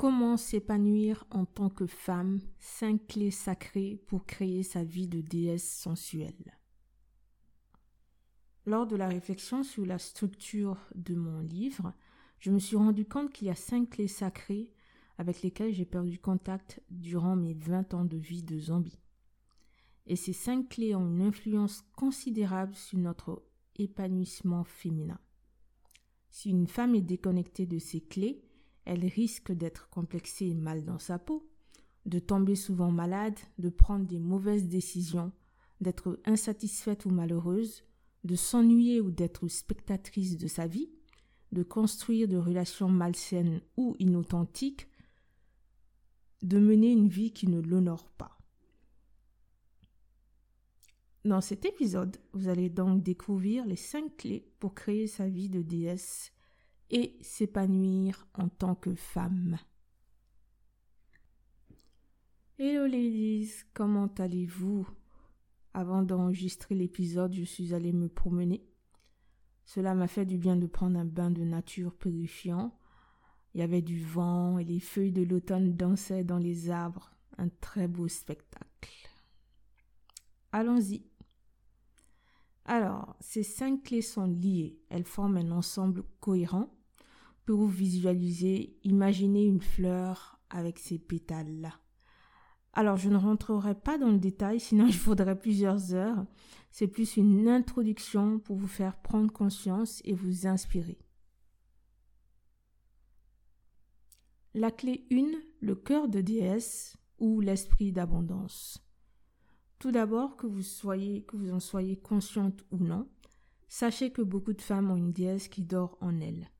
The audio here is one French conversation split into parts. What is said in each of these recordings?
Comment s'épanouir en tant que femme Cinq clés sacrées pour créer sa vie de déesse sensuelle? Lors de la réflexion sur la structure de mon livre, je me suis rendu compte qu'il y a cinq clés sacrées avec lesquelles j'ai perdu contact durant mes 20 ans de vie de zombie. Et ces cinq clés ont une influence considérable sur notre épanouissement féminin. Si une femme est déconnectée de ces clés, elle risque d'être complexée et mal dans sa peau, de tomber souvent malade, de prendre des mauvaises décisions, d'être insatisfaite ou malheureuse, de s'ennuyer ou d'être spectatrice de sa vie, de construire de relations malsaines ou inauthentiques, de mener une vie qui ne l'honore pas. Dans cet épisode, vous allez donc découvrir les cinq clés pour créer sa vie de déesse et s'épanouir en tant que femme. Hello ladies, comment allez-vous? Avant d'enregistrer l'épisode, je suis allée me promener. Cela m'a fait du bien de prendre un bain de nature purifiant. Il y avait du vent et les feuilles de l'automne dansaient dans les arbres. Un très beau spectacle. Allons-y. Alors, ces cinq clés sont liées. Elles forment un ensemble cohérent pour vous visualiser, imaginer une fleur avec ses pétales-là. Alors, je ne rentrerai pas dans le détail, sinon il faudrait plusieurs heures. C'est plus une introduction pour vous faire prendre conscience et vous inspirer. La clé 1, le cœur de déesse ou l'esprit d'abondance. Tout d'abord, que vous soyez, que vous en soyez consciente ou non, sachez que beaucoup de femmes ont une déesse qui dort en elles.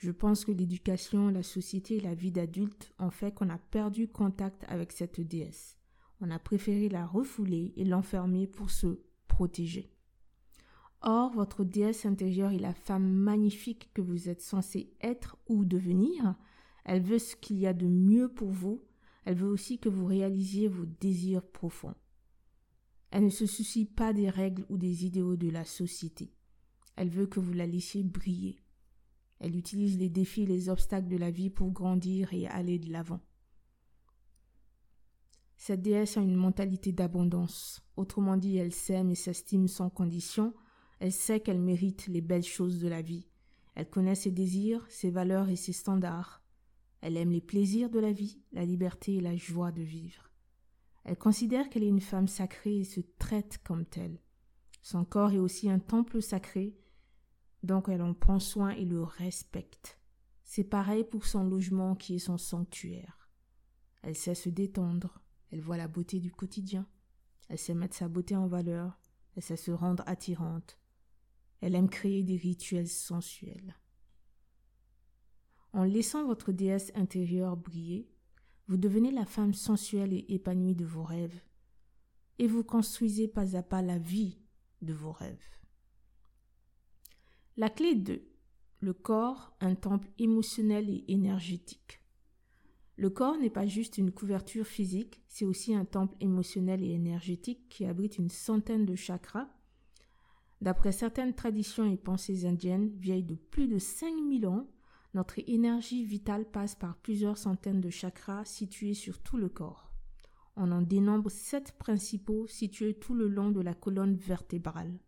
Je pense que l'éducation, la société et la vie d'adulte ont fait qu'on a perdu contact avec cette déesse. On a préféré la refouler et l'enfermer pour se protéger. Or, votre déesse intérieure est la femme magnifique que vous êtes censé être ou devenir. Elle veut ce qu'il y a de mieux pour vous. Elle veut aussi que vous réalisiez vos désirs profonds. Elle ne se soucie pas des règles ou des idéaux de la société. Elle veut que vous la laissiez briller. Elle utilise les défis et les obstacles de la vie pour grandir et aller de l'avant. Cette déesse a une mentalité d'abondance. Autrement dit, elle s'aime et s'estime sans condition. Elle sait qu'elle mérite les belles choses de la vie. Elle connaît ses désirs, ses valeurs et ses standards. Elle aime les plaisirs de la vie, la liberté et la joie de vivre. Elle considère qu'elle est une femme sacrée et se traite comme telle. Son corps est aussi un temple sacré donc elle en prend soin et le respecte. C'est pareil pour son logement qui est son sanctuaire. Elle sait se détendre, elle voit la beauté du quotidien, elle sait mettre sa beauté en valeur, elle sait se rendre attirante, elle aime créer des rituels sensuels. En laissant votre déesse intérieure briller, vous devenez la femme sensuelle et épanouie de vos rêves, et vous construisez pas à pas la vie de vos rêves. La clé 2. Le corps, un temple émotionnel et énergétique. Le corps n'est pas juste une couverture physique, c'est aussi un temple émotionnel et énergétique qui abrite une centaine de chakras. D'après certaines traditions et pensées indiennes vieilles de plus de 5000 ans, notre énergie vitale passe par plusieurs centaines de chakras situés sur tout le corps. On en dénombre sept principaux situés tout le long de la colonne vertébrale.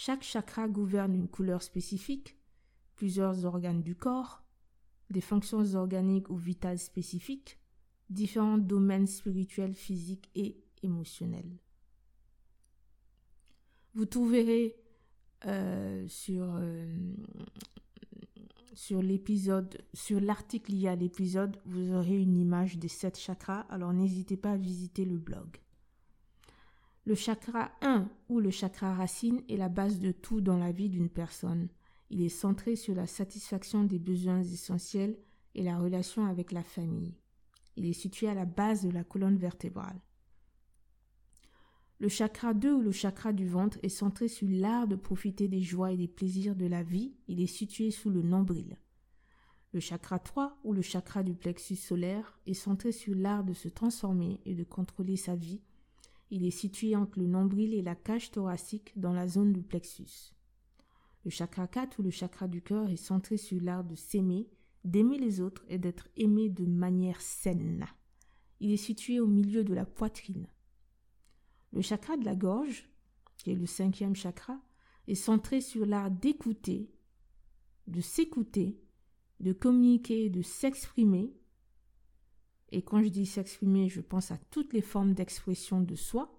Chaque chakra gouverne une couleur spécifique, plusieurs organes du corps, des fonctions organiques ou vitales spécifiques, différents domaines spirituels, physiques et émotionnels. Vous trouverez euh, sur, euh, sur l'article lié à l'épisode, vous aurez une image des sept chakras, alors n'hésitez pas à visiter le blog. Le chakra 1 ou le chakra racine est la base de tout dans la vie d'une personne. Il est centré sur la satisfaction des besoins essentiels et la relation avec la famille. Il est situé à la base de la colonne vertébrale. Le chakra 2 ou le chakra du ventre est centré sur l'art de profiter des joies et des plaisirs de la vie. Il est situé sous le nombril. Le chakra 3 ou le chakra du plexus solaire est centré sur l'art de se transformer et de contrôler sa vie il est situé entre le nombril et la cage thoracique dans la zone du plexus. Le chakra 4 ou le chakra du cœur est centré sur l'art de s'aimer, d'aimer les autres et d'être aimé de manière saine. Il est situé au milieu de la poitrine. Le chakra de la gorge, qui est le cinquième chakra, est centré sur l'art d'écouter, de s'écouter, de communiquer, de s'exprimer. Et quand je dis s'exprimer, je pense à toutes les formes d'expression de soi.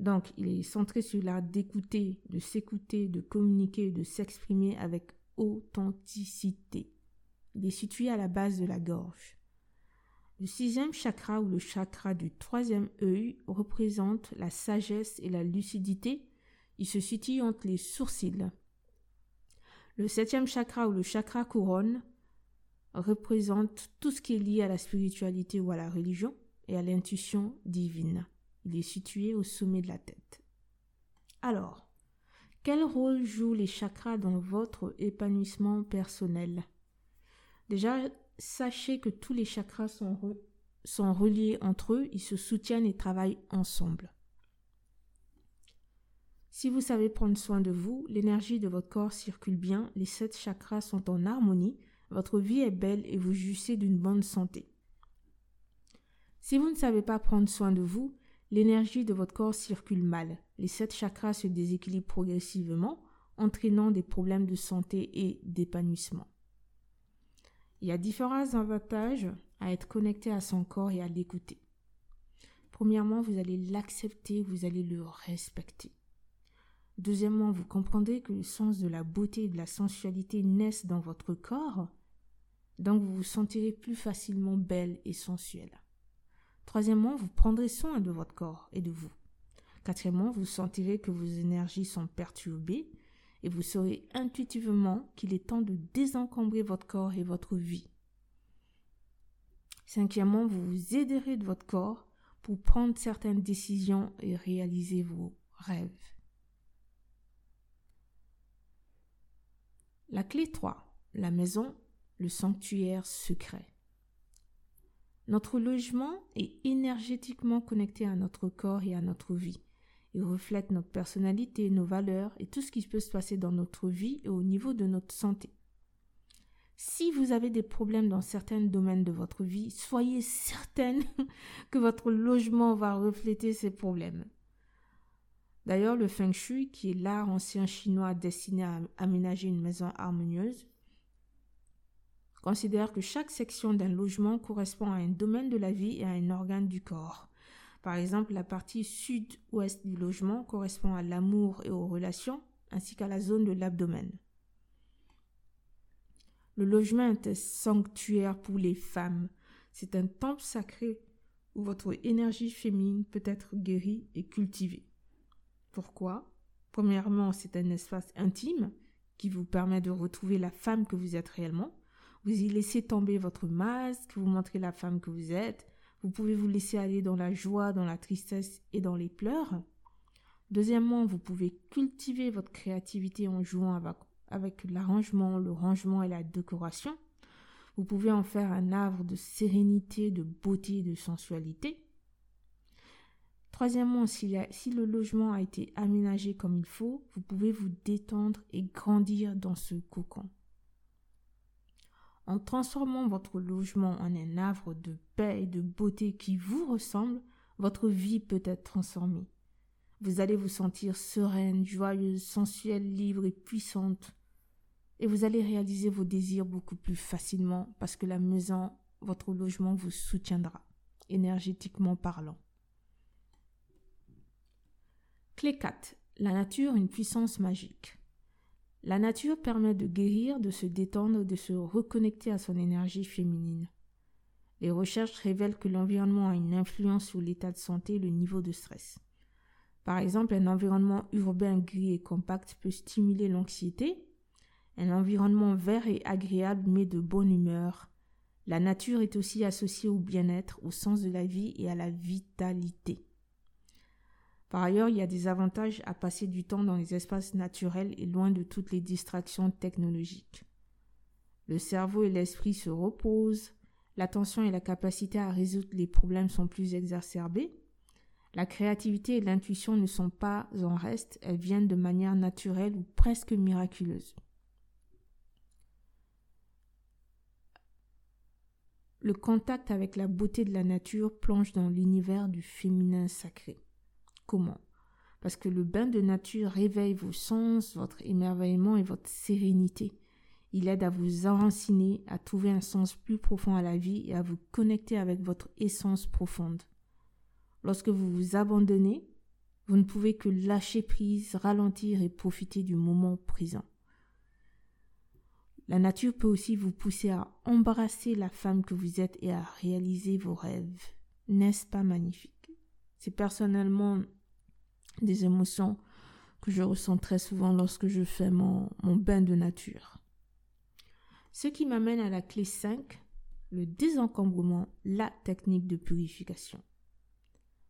Donc, il est centré sur l'art d'écouter, de s'écouter, de communiquer, de s'exprimer avec authenticité. Il est situé à la base de la gorge. Le sixième chakra ou le chakra du troisième œil représente la sagesse et la lucidité. Il se situe entre les sourcils. Le septième chakra ou le chakra couronne représente tout ce qui est lié à la spiritualité ou à la religion et à l'intuition divine. Il est situé au sommet de la tête. Alors, quel rôle jouent les chakras dans votre épanouissement personnel? Déjà, sachez que tous les chakras sont, reliés entre eux, ils se soutiennent et travaillent ensemble. Si vous savez prendre soin de vous, l'énergie de votre corps circule bien, les sept chakras sont en harmonie, votre vie est belle et vous jouissez d'une bonne santé. Si vous ne savez pas prendre soin de vous, l'énergie de votre corps circule mal. Les sept chakras se déséquilibrent progressivement, entraînant des problèmes de santé et d'épanouissement. Il y a différents avantages à être connecté à son corps et à l'écouter. Premièrement, vous allez l'accepter, vous allez le respecter. Deuxièmement, vous comprendrez que le sens de la beauté et de la sensualité naissent dans votre corps, donc vous vous sentirez plus facilement belle et sensuelle. Troisièmement, vous prendrez soin de votre corps et de vous. Quatrièmement, vous sentirez que vos énergies sont perturbées et vous saurez intuitivement qu'il est temps de désencombrer votre corps et votre vie. Cinquièmement, vous vous aiderez de votre corps pour prendre certaines décisions et réaliser vos rêves. La clé 3. La maison, le sanctuaire secret. Notre logement est énergétiquement connecté à notre corps et à notre vie. Il reflète notre personnalité, nos valeurs et tout ce qui peut se passer dans notre vie et au niveau de notre santé. Si vous avez des problèmes dans certains domaines de votre vie, soyez certaine que votre logement va refléter ces problèmes. D'ailleurs, le feng shui, qui est l'art ancien chinois destiné à aménager une maison harmonieuse, considère que chaque section d'un logement correspond à un domaine de la vie et à un organe du corps. Par exemple, la partie sud-ouest du logement correspond à l'amour et aux relations, ainsi qu'à la zone de l'abdomen. Le logement est un sanctuaire pour les femmes. C'est un temple sacré où votre énergie féminine peut être guérie et cultivée. Pourquoi? Premièrement, c'est un espace intime qui vous permet de retrouver la femme que vous êtes réellement. Vous y laissez tomber votre masque, vous montrez la femme que vous êtes, vous pouvez vous laisser aller dans la joie, dans la tristesse et dans les pleurs. Deuxièmement, vous pouvez cultiver votre créativité en jouant avec, l'arrangement, le rangement et la décoration. Vous pouvez en faire un havre de sérénité, de beauté de sensualité. Troisièmement, si, si, le logement a été aménagé comme il faut, vous pouvez vous détendre et grandir dans ce cocon. En transformant votre logement en un havre de paix et de beauté qui vous ressemble, votre vie peut être transformée. Vous allez vous sentir sereine, joyeuse, sensuelle, libre et puissante. Et vous allez réaliser vos désirs beaucoup plus facilement parce que la maison, votre logement vous soutiendra, énergétiquement parlant. Clé 4. La nature, une puissance magique. La nature permet de guérir, de se détendre, de se reconnecter à son énergie féminine. Les recherches révèlent que l'environnement a une influence sur l'état de santé et le niveau de stress. Par exemple, un environnement urbain gris et compact peut stimuler l'anxiété. Un environnement vert et agréable met de bonne humeur. La nature est aussi associée au bien-être, au sens de la vie et à la vitalité. Par ailleurs, il y a des avantages à passer du temps dans les espaces naturels et loin de toutes les distractions technologiques. Le cerveau et l'esprit se reposent, l'attention et la capacité à résoudre les problèmes sont plus exacerbées, la créativité et l'intuition ne sont pas en reste, elles viennent de manière naturelle ou presque miraculeuse. le contact avec la beauté de la nature plonge dans l'univers du féminin sacré. Comment? Parce que le bain de nature réveille vos sens, votre émerveillement et votre sérénité. Il aide à vous enraciner, à trouver un sens plus profond à la vie et à vous connecter avec votre essence profonde. Lorsque vous vous abandonnez, vous ne pouvez que lâcher prise, ralentir et profiter du moment présent. La nature peut aussi vous pousser à embrasser la femme que vous êtes et à réaliser vos rêves. N'est-ce pas magnifique? C'est personnellement des émotions que je ressens très souvent lorsque je fais mon, bain de nature. Ce qui m'amène à la clé 5, le désencombrement, la technique de purification.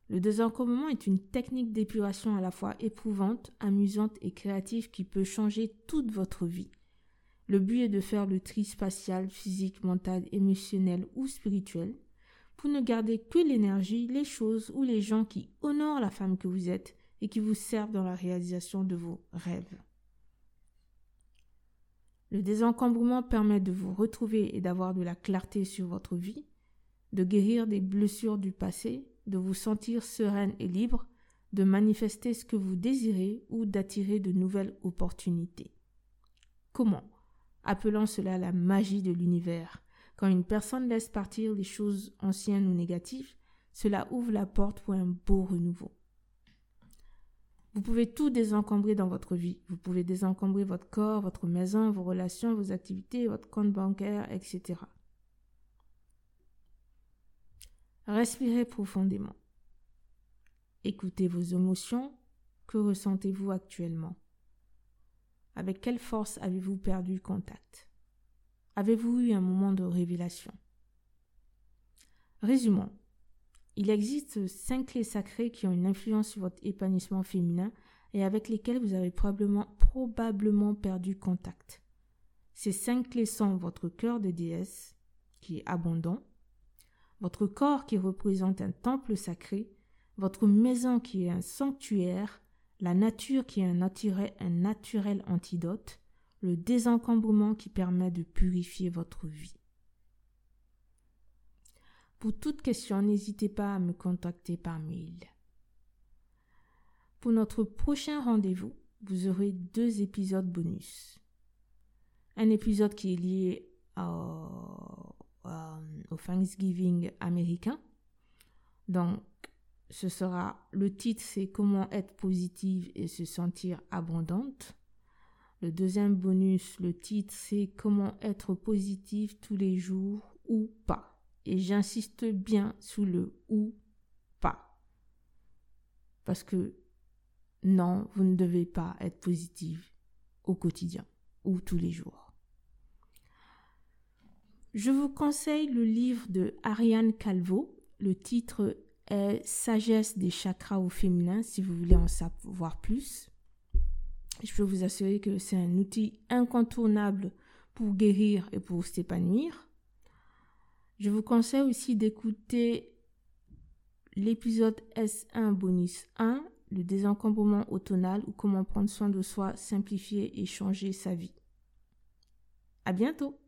Le désencombrement est une technique d'épuration à la fois éprouvante, amusante et créative qui peut changer toute votre vie. Le but est de faire le tri spatial, physique, mental, émotionnel ou spirituel pour ne garder que l'énergie, les choses ou les gens qui honorent la femme que vous êtes et qui vous servent dans la réalisation de vos rêves. Le désencombrement permet de vous retrouver et d'avoir de la clarté sur votre vie, de guérir des blessures du passé, de vous sentir sereine et libre, de manifester ce que vous désirez ou d'attirer de nouvelles opportunités. Comment Appelons cela la magie de l'univers? Quand une personne laisse partir les choses anciennes ou négatives, cela ouvre la porte pour un beau renouveau. Vous pouvez tout désencombrer dans votre vie. Vous pouvez désencombrer votre corps, votre maison, vos relations, vos activités, votre compte bancaire, etc. Respirez profondément. Écoutez vos émotions. Que ressentez-vous actuellement? Avec quelle force avez-vous perdu contact? Avez-vous eu un moment de révélation? Résumons. Il existe cinq clés sacrées qui ont une influence sur votre épanouissement féminin et avec lesquelles vous avez probablement, perdu contact. Ces cinq clés sont votre cœur de déesse, qui est abondant, votre corps qui représente un temple sacré, votre maison qui est un sanctuaire, la nature qui est un naturel antidote, désencombrement qui permet de purifier votre vie. Pour toute question, n'hésitez pas à me contacter par mail. Pour notre prochain rendez-vous, vous aurez deux épisodes bonus. Un épisode qui est lié au, au Thanksgiving américain. Donc, ce sera le titre c'est comment être positive et se sentir abondante. Le deuxième bonus, le titre c'est comment être positive tous les jours ou pas. Et j'insiste bien sur le ou pas. Parce que non, vous ne devez pas être positive au quotidien ou tous les jours. Je vous conseille le livre de Ariane Calvo. Le titre sagesse des chakras au féminin si vous voulez en savoir plus. Je peux vous assurer que c'est un outil incontournable pour guérir et pour s'épanouir. Je vous conseille aussi d'écouter l'épisode S1 bonus 1, le désencombrement automnal ou comment prendre soin de soi, simplifier et changer sa vie. À bientôt!